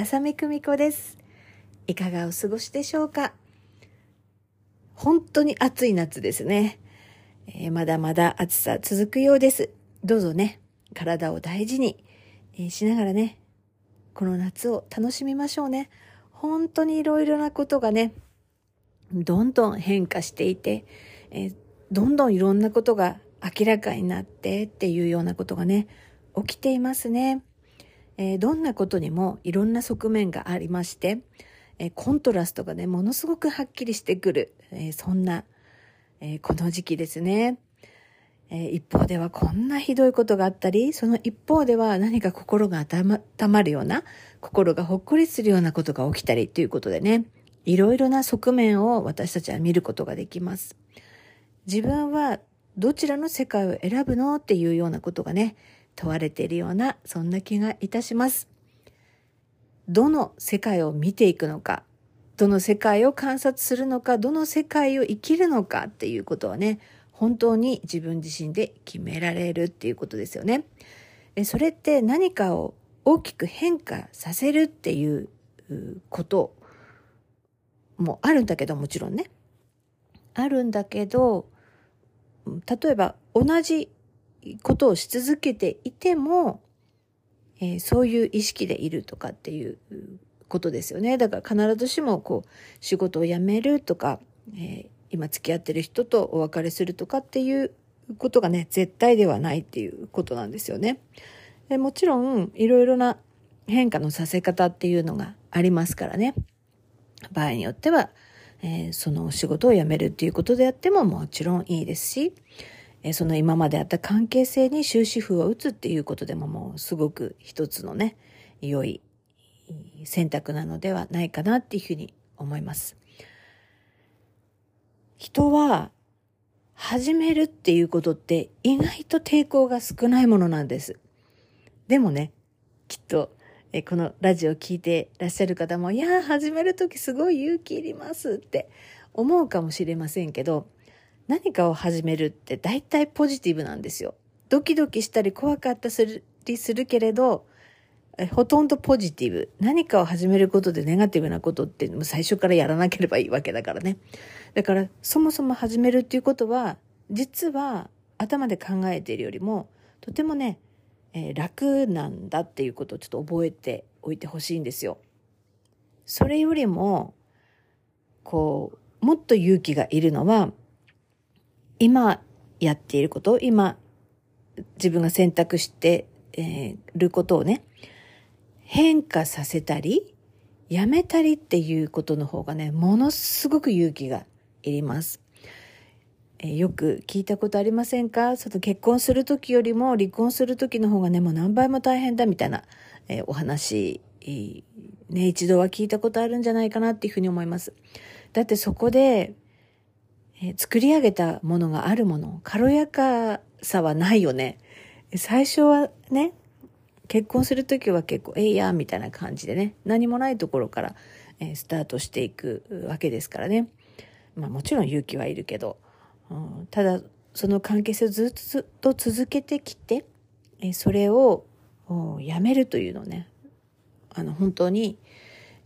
浅見久美子です。いかがお過ごしでしょうか？本当に暑い夏ですね、えー、まだまだ暑さ続くようです。どうぞね体を大事に、えー、しながらねこの夏を楽しみましょうね。本当にいろいろなことがねどんどん変化していて、えー、どんどんいろんなことが明らかになってっていうようなことがね起きていますね。えー、どんなことにもいろんな側面がありまして、えー、コントラストがね、ものすごくはっきりしてくる、えー、そんな、えこの時期ですね。え一方ではこんなひどいことがあったり、その一方では何か心が温まるような、心がほっこりするようなことが起きたりということでね、いろいろな側面を私たちは見ることができます。自分はどちらの世界を選ぶの？っていうようなことがね、問われているような、そんな気がいたします。どの世界を見ていくのか、どの世界を観察するのか、どの世界を生きるのかっていうことはね、本当に自分自身で決められるっていうことですよね。それって何かを大きく変化させるっていうこともあるんだけど、もちろんね。あるんだけど、例えば同じことをし続けていても、えー、そういう意識でいるとかっていうことですよね。だから必ずしもこう仕事を辞めるとか、えー、今付き合ってる人とお別れするとかっていうことがね、絶対ではないっていうことなんですよね。もちろん、いろいろな変化のさせ方っていうのがありますからね。場合によっては、えー、その仕事を辞めるっていうことであってももちろんいいですし、えその今まであった関係性に終止符を打つっていうことでももうすごく一つのね、良い選択なのではないかなっていうふうに思います。人は始めるっていうことって意外と抵抗が少ないものなんです。でもね、きっとえこのラジオ聞いてらっしゃる方も、いや始めるときすごい勇気いりますって思うかもしれませんけど、何かを始めるって大体ポジティブなんですよ。ドキドキしたり怖かったりするけれど、ほとんどポジティブ。何かを始めることでネガティブなことっていうのも最初からやらなければいいわけだからね。だからそもそも始めるっていうことは、実は頭で考えているよりも、とてもね、えー、楽なんだっていうことをちょっと覚えておいてほしいんですよ。それよりも、こう、もっと勇気がいるのは、今やっていること、今自分が選択して、えー、ることをね、変化させたり、やめたりっていうことの方がね、ものすごく勇気がいります。え、よく聞いたことありませんか？その結婚する時よりも離婚する時の方がね、もう何倍も大変だみたいな、え、お話、ね、一度は聞いたことあるんじゃないかなっていうふうに思います。だってそこで、え作り上げたものがあるもの、軽やかさはないよね。最初はね、結婚するときは結構、えいや、みたいな感じでね、何もないところから、えスタートしていくわけですからね。まあもちろん勇気はいるけど、うん、ただ、その関係性をずっと続けてきて、えそれをやめるというのね、あの、本当に、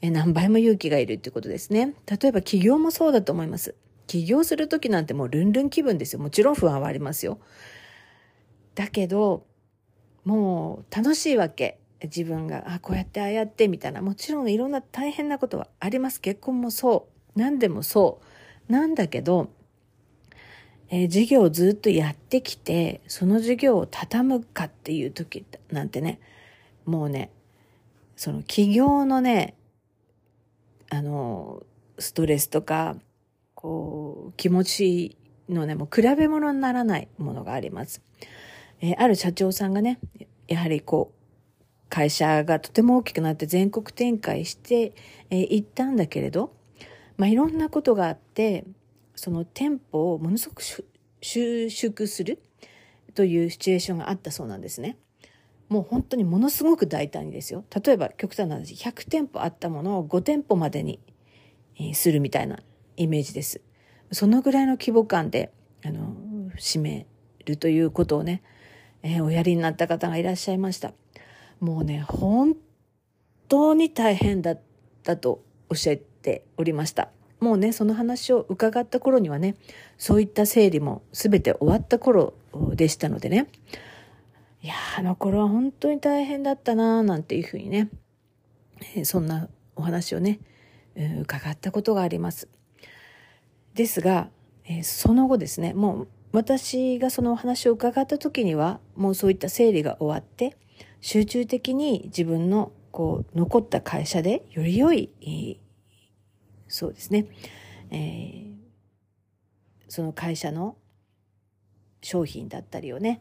え何倍も勇気がいるっていうことですね。例えば起業もそうだと思います。起業する時なんてもうルンルン気分ですよ。もちろん不安はありますよ。だけど、もう楽しいわけ。自分が、あ、こうやってああやってみたいな。もちろんいろんな大変なことはあります。結婚もそう。何でもそう。なんだけど、えー、授業をずっとやってきて、その授業を畳むかっていう時なんてね、もうね、その起業のね、あの、ストレスとか、こう、気持ちのね、もう比べ物にならないものがあります。えー、ある社長さんがね、やはりこう、会社がとても大きくなって全国展開してい、えー、ったんだけれど、まあ、いろんなことがあって、その店舗をものすごく収縮するというシチュエーションがあったそうなんですね。もう本当にものすごく大胆にですよ。例えば極端な話、100店舗あったものを5店舗までにするみたいなイメージです。そのぐらいの規模感で、あの、占めるということをね、えー、おやりになった方がいらっしゃいました。もうね、本当に大変だったとおっしゃっておりました。もうね、その話を伺った頃にはね、そういった整理も全て終わった頃でしたのでね、いやあの頃は本当に大変だったなぁなんていうふうにね、そんなお話をね、伺ったことがあります。ですが、えその後ですね、もう私がそのお話を伺った時には、もうそういった整理が終わって、集中的に自分のこう残った会社でより良い、そうですね、えー、その会社の商品だったりをね、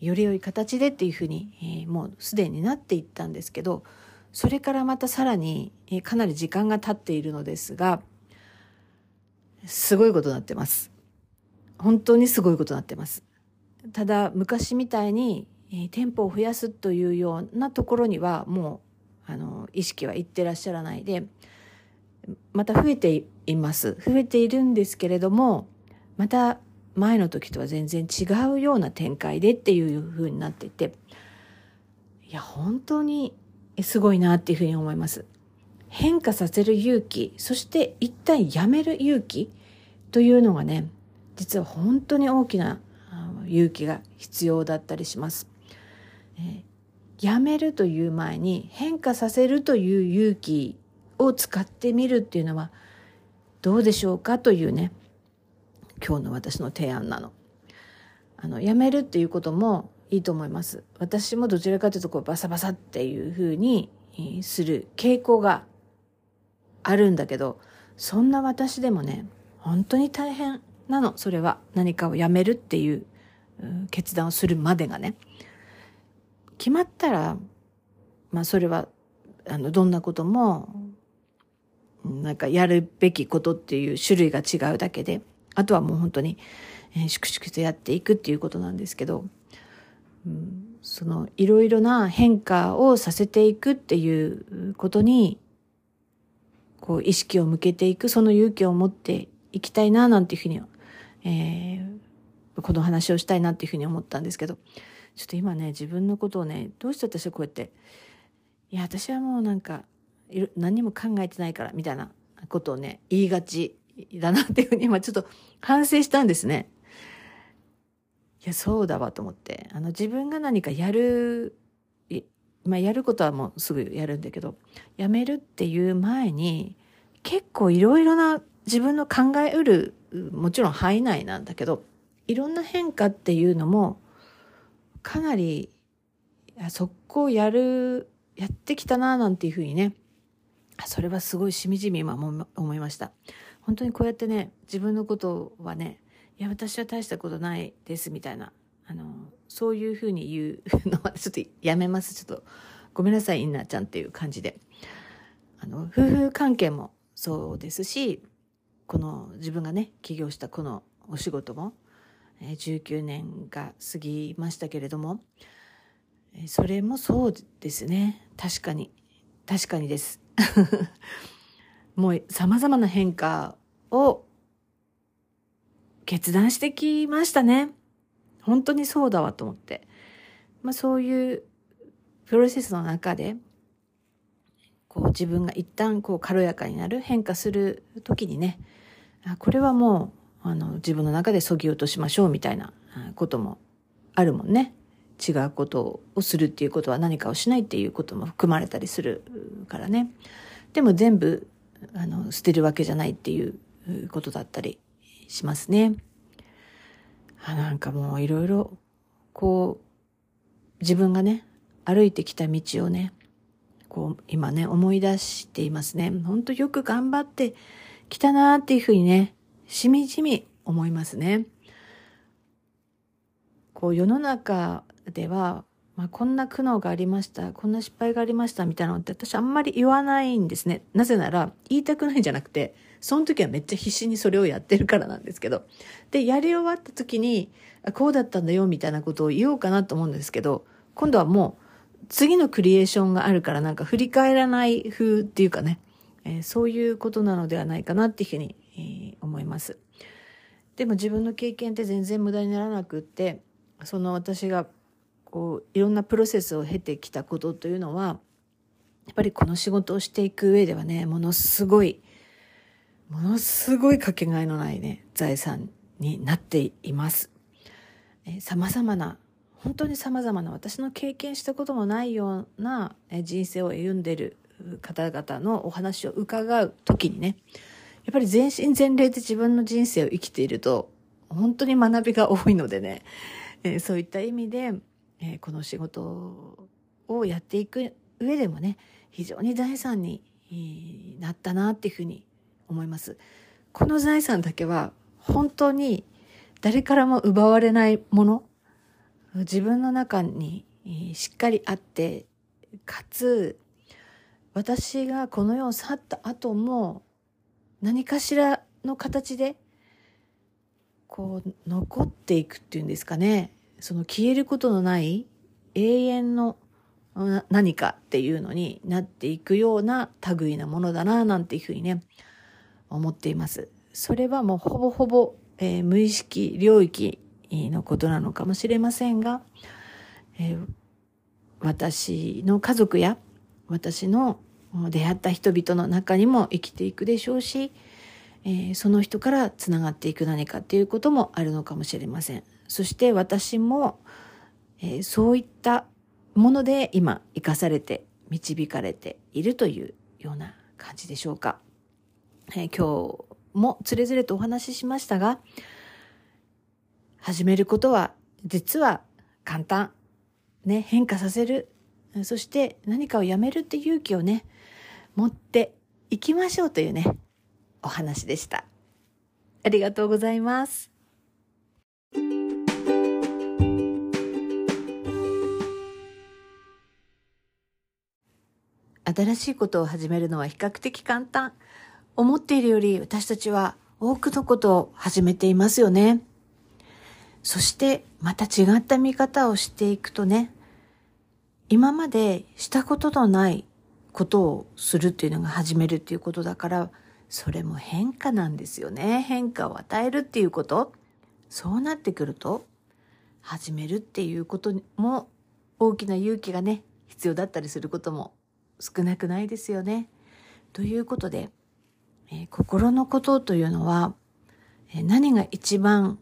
より良い形でっていうふうに、えー、もうすでになっていったんですけど、それからまたさらに、えー、かなり時間が経っているのですが、すごいことになってます。本当にすごいことになってます。ただ、昔みたいに、えー、店舗を増やすというようなところには、もう、あの、意識はいってらっしゃらないで、また増えています。増えているんですけれども、また前の時とは全然違うような展開でっていう風になっていて、いや、本当にすごいなっていうふうに思います。変化させる勇気、そして一旦やめる勇気というのがね、実は本当に大きな勇気が必要だったりします。えー、やめるという前に変化させるという勇気を使ってみるっていうのはどうでしょうかというね、今日の私の提案なの。あの、やめるっていうこともいいと思います。私もどちらかというとこうバサバサっていうふうにする傾向があるんだけど、そんな私でもね、本当に大変なの、それは。何かをやめるっていう決断をするまでがね。決まったら、まあそれは、あの、どんなことも、なんかやるべきことっていう種類が違うだけで、あとはもう本当に、えー、粛々とやっていくっていうことなんですけど、うん、そのいろいろな変化をさせていくっていうことに、こう意識を向けていく、その勇気を持っていきたいな、なんていうふうに、えー、この話をしたいなっていうふうに思ったんですけど、ちょっと今ね、自分のことをね、どうして私はこうやって、いや、私はもうなんか、何も考えてないから、みたいなことをね、言いがちだなっていうふうに今ちょっと反省したんですね。いや、そうだわと思って。あの、自分が何かやる、まあ、やることはもうすぐやるんだけど、やめるっていう前に、結構いろいろな自分の考えうる、もちろん範囲内なんだけど、いろんな変化っていうのも、かなり、速攻やる、やってきたななんていうふうにね、それはすごいしみじみ今思いました。本当にこうやってね、自分のことはね、いや、私は大したことないですみたいな、あの、そういうふうに言うのはちょっとやめます。ちょっと、ごめんなさい、インナーちゃんっていう感じで。あの、夫婦関係もそうですし、この自分がね、起業したこのお仕事も、19年が過ぎましたけれども、それもそうですね。確かに。確かにです。もう様々な変化を決断してきましたね。本当にそうだわと思って。まあそういうプロセスの中で、こう自分が一旦こう軽やかになる、変化する時にね、これはもうあの自分の中でそぎ落としましょうみたいなこともあるもんね。違うことをするっていうことは何かをしないっていうことも含まれたりするからね。でも全部あの、捨てるわけじゃないっていうことだったりしますね。あなんかもういろいろ、こう、自分がね、歩いてきた道をね、こう、今ね、思い出していますね。ほんとよく頑張ってきたなーっていうふうにね、しみじみ思いますね。こう、世の中では、まあ、こんな苦悩がありました、こんな失敗がありましたみたいなのって私あんまり言わないんですね。なぜなら言いたくないんじゃなくて、その時はめっちゃ必死にそれをやってるからなんですけど。で、やり終わった時に、こうだったんだよみたいなことを言おうかなと思うんですけど、今度はもう次のクリエーションがあるからなんか振り返らない風っていうかね、えー、そういうことなのではないかなっていうふうに、えー、思います。でも自分の経験って全然無駄にならなくって、その私がこういろんなプロセスを経てきたことというのはやっぱりこの仕事をしていく上ではねものすごいものすごいかけがえのないね財産になっています。さまざまな本当にさまざまな私の経験したこともないような人生を歩んでる方々のお話を伺う時にねやっぱり全身全霊で自分の人生を生きていると本当に学びが多いのでね、えそういった意味でえー、この仕事をやっていく上でもね非常に財産になったなっていうふうに思います。この財産だけは本当に誰からも奪われないもの自分の中にしっかりあってかつ私がこの世を去った後も何かしらの形でこう残っていくっていうんですかねその消えることのない永遠の何かっていうのになっていくような類なものだななんていうふうにね思っています。それはもうほぼほぼ、えー、無意識領域のことなのかもしれませんが、えー、私の家族や私の出会った人々の中にも生きていくでしょうし、えー、その人からつながっていく何かっていうこともあるのかもしれません。そして私も、えー、そういったもので今生かされて導かれているというような感じでしょうか。えー、今日もつれづれとお話ししましたが、始めることは実は簡単。ね、変化させる。そして何かをやめるって勇気をね、持っていきましょうというね、お話でした。ありがとうございます。新しいことを始めるのは比較的簡単。思っているより私たちは多くのことを始めていますよね。そしてまた違った見方をしていくとね、今までしたことのないことをするっていうのが始めるっていうことだから、それも変化なんですよね。変化を与えるっていうこと。そうなってくると、始めるっていうことも大きな勇気がね、必要だったりすることも少なくないですよね。ということで、えー、心のことというのは、えー、何が一番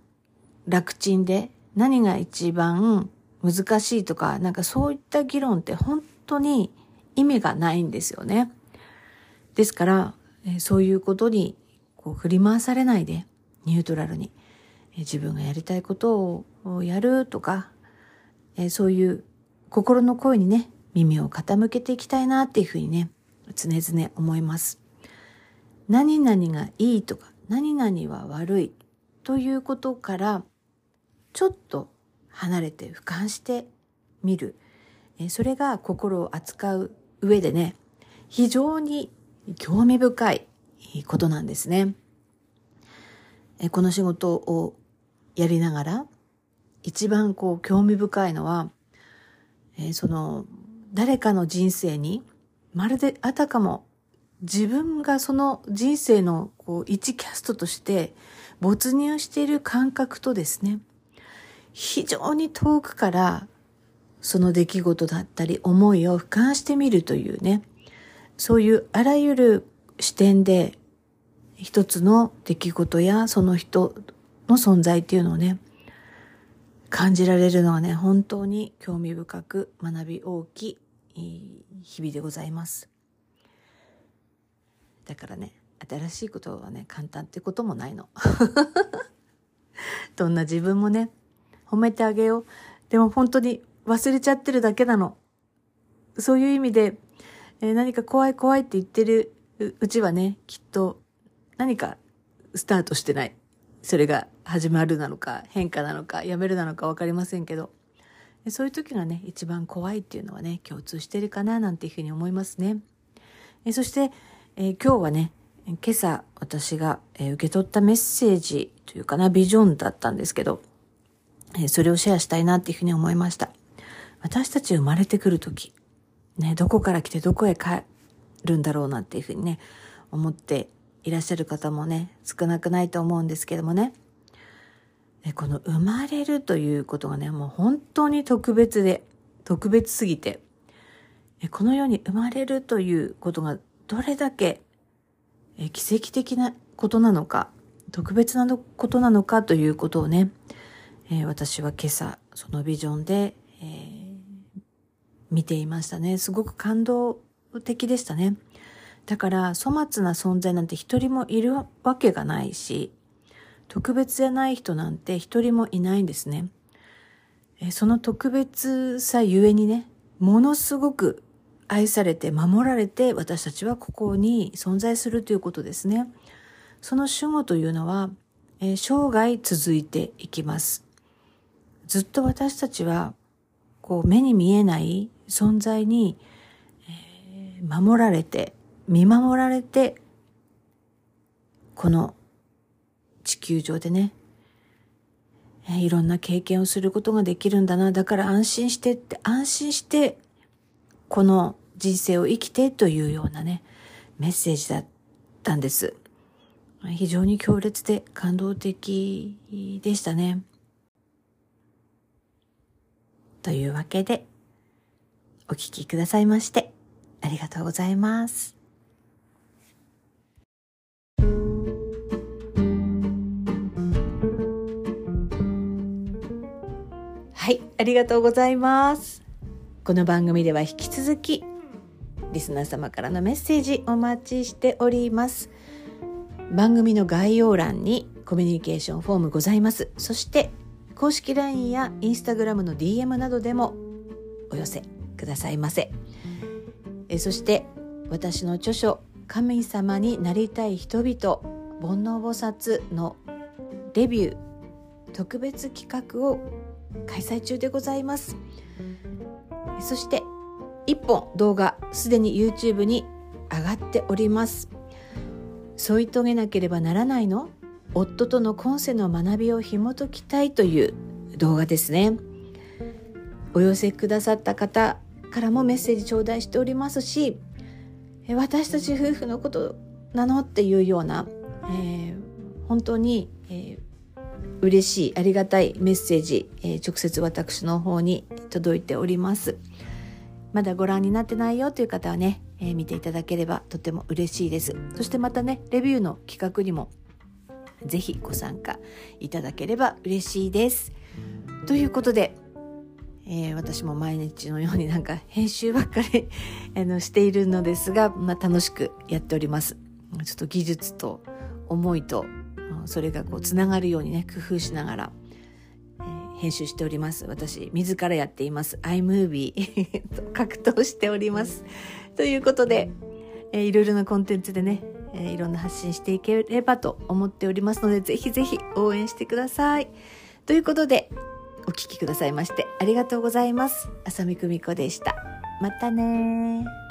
楽ちんで、何が一番難しいとか、なんかそういった議論って本当に意味がないんですよね。ですから、え、そういうことにこう振り回されないで、ニュートラルに、え自分がやりたいことをやるとか、えそういう心の声にね、耳を傾けていきたいなっていうふうにね、常々思います。何々がいいとか、何々は悪いということから、ちょっと離れて俯瞰してみる。それが心を扱う上でね、非常に興味深いことなんですね。この仕事をやりながら、一番こう興味深いのは、その誰かの人生に、まるであたかも自分がその人生のこう一キャストとして没入している感覚とですね、非常に遠くからその出来事だったり思いを俯瞰してみるというね、そういうあらゆる視点で一つの出来事やその人の存在っていうのをね、感じられるのはね、本当に興味深く学び大きい日々でございます。だからね、新しいことはね、簡単ってこともないの。どんな自分もね、褒めてあげよう。でも本当に忘れちゃってるだけなの。そういう意味で、えー、何か怖い怖いって言ってるうちはね、きっと何かスタートしてない。それが始まるなのか、変化なのか、やめるなのかわかりませんけど、でそういう時がね一番怖いっていうのはね共通してるかななんていうふうに思いますね。えそして、え、今日はね今朝私が、え受け取ったメッセージというかなビジョンだったんですけど、えそれをシェアしたいなっていうふうに思いました。私たち生まれてくる時ねどこから来てどこへ帰るんだろうなっていうふうにね思っていらっしゃる方もね少なくないと思うんですけどもねでこの生まれるということがね、もう本当に特別で、特別すぎて、この世に生まれるということがどれだけ奇跡的なことなのか、特別なことなのかということをね、私は今朝そのビジョンで、えー、見ていましたね。すごく感動的でしたね。だから粗末な存在なんて一人もいるわけがないし、特別じゃない人なんて一人もいないんですね。その特別さゆえにね、ものすごく愛されて守られて私たちはここに存在するということですね。その守護というのは、え生涯続いていきます。ずっと私たちはこう目に見えない存在に、えー、守られて見守られてこの地球上でね、いろんな経験をすることができるんだな。だから安心してって、安心して、この人生を生きてというようなね、メッセージだったんです。非常に強烈で感動的でしたね。というわけで、お聞きくださいまして、ありがとうございます。ありがとうございます。この番組では引き続き、リスナー様からのメッセージお待ちしております。番組の概要欄にコミュニケーションフォームございます。そして、公式 LINE や Instagram の DM などでもお寄せくださいませ。えそして、私の著書、神様になりたい人々、煩悩菩薩のレビュー、特別企画を開催中でございます。そして1本動画すでに YouTube に上がっております。添い遂げなければならないの夫との今世の学びを紐解きたいという動画ですね。お寄せくださった方からもメッセージ頂戴しておりますし私たち夫婦のことなの？っていうような、えー、本当に、えー、嬉しいありがたいメッセージ、えー、直接私の方に届いております。まだご覧になってないよという方はね、えー、見ていただければとても嬉しいです。そしてまたねレビューの企画にもぜひご参加いただければ嬉しいです。ということでえー、私も毎日のようになんか編集ばっかり あのしているのですが、まあ、楽しくやっております。ちょっと技術と思いとそれがこうつながるようにね工夫しながら、えー、編集しております。私自らやっています。iMovie 格闘しております。ということで、えー、いろいろなコンテンツでね、えー、いろんな発信していければと思っておりますのでぜひぜひ応援してください。ということでお聴きくださいましてありがとうございます。浅見久美子でした。またね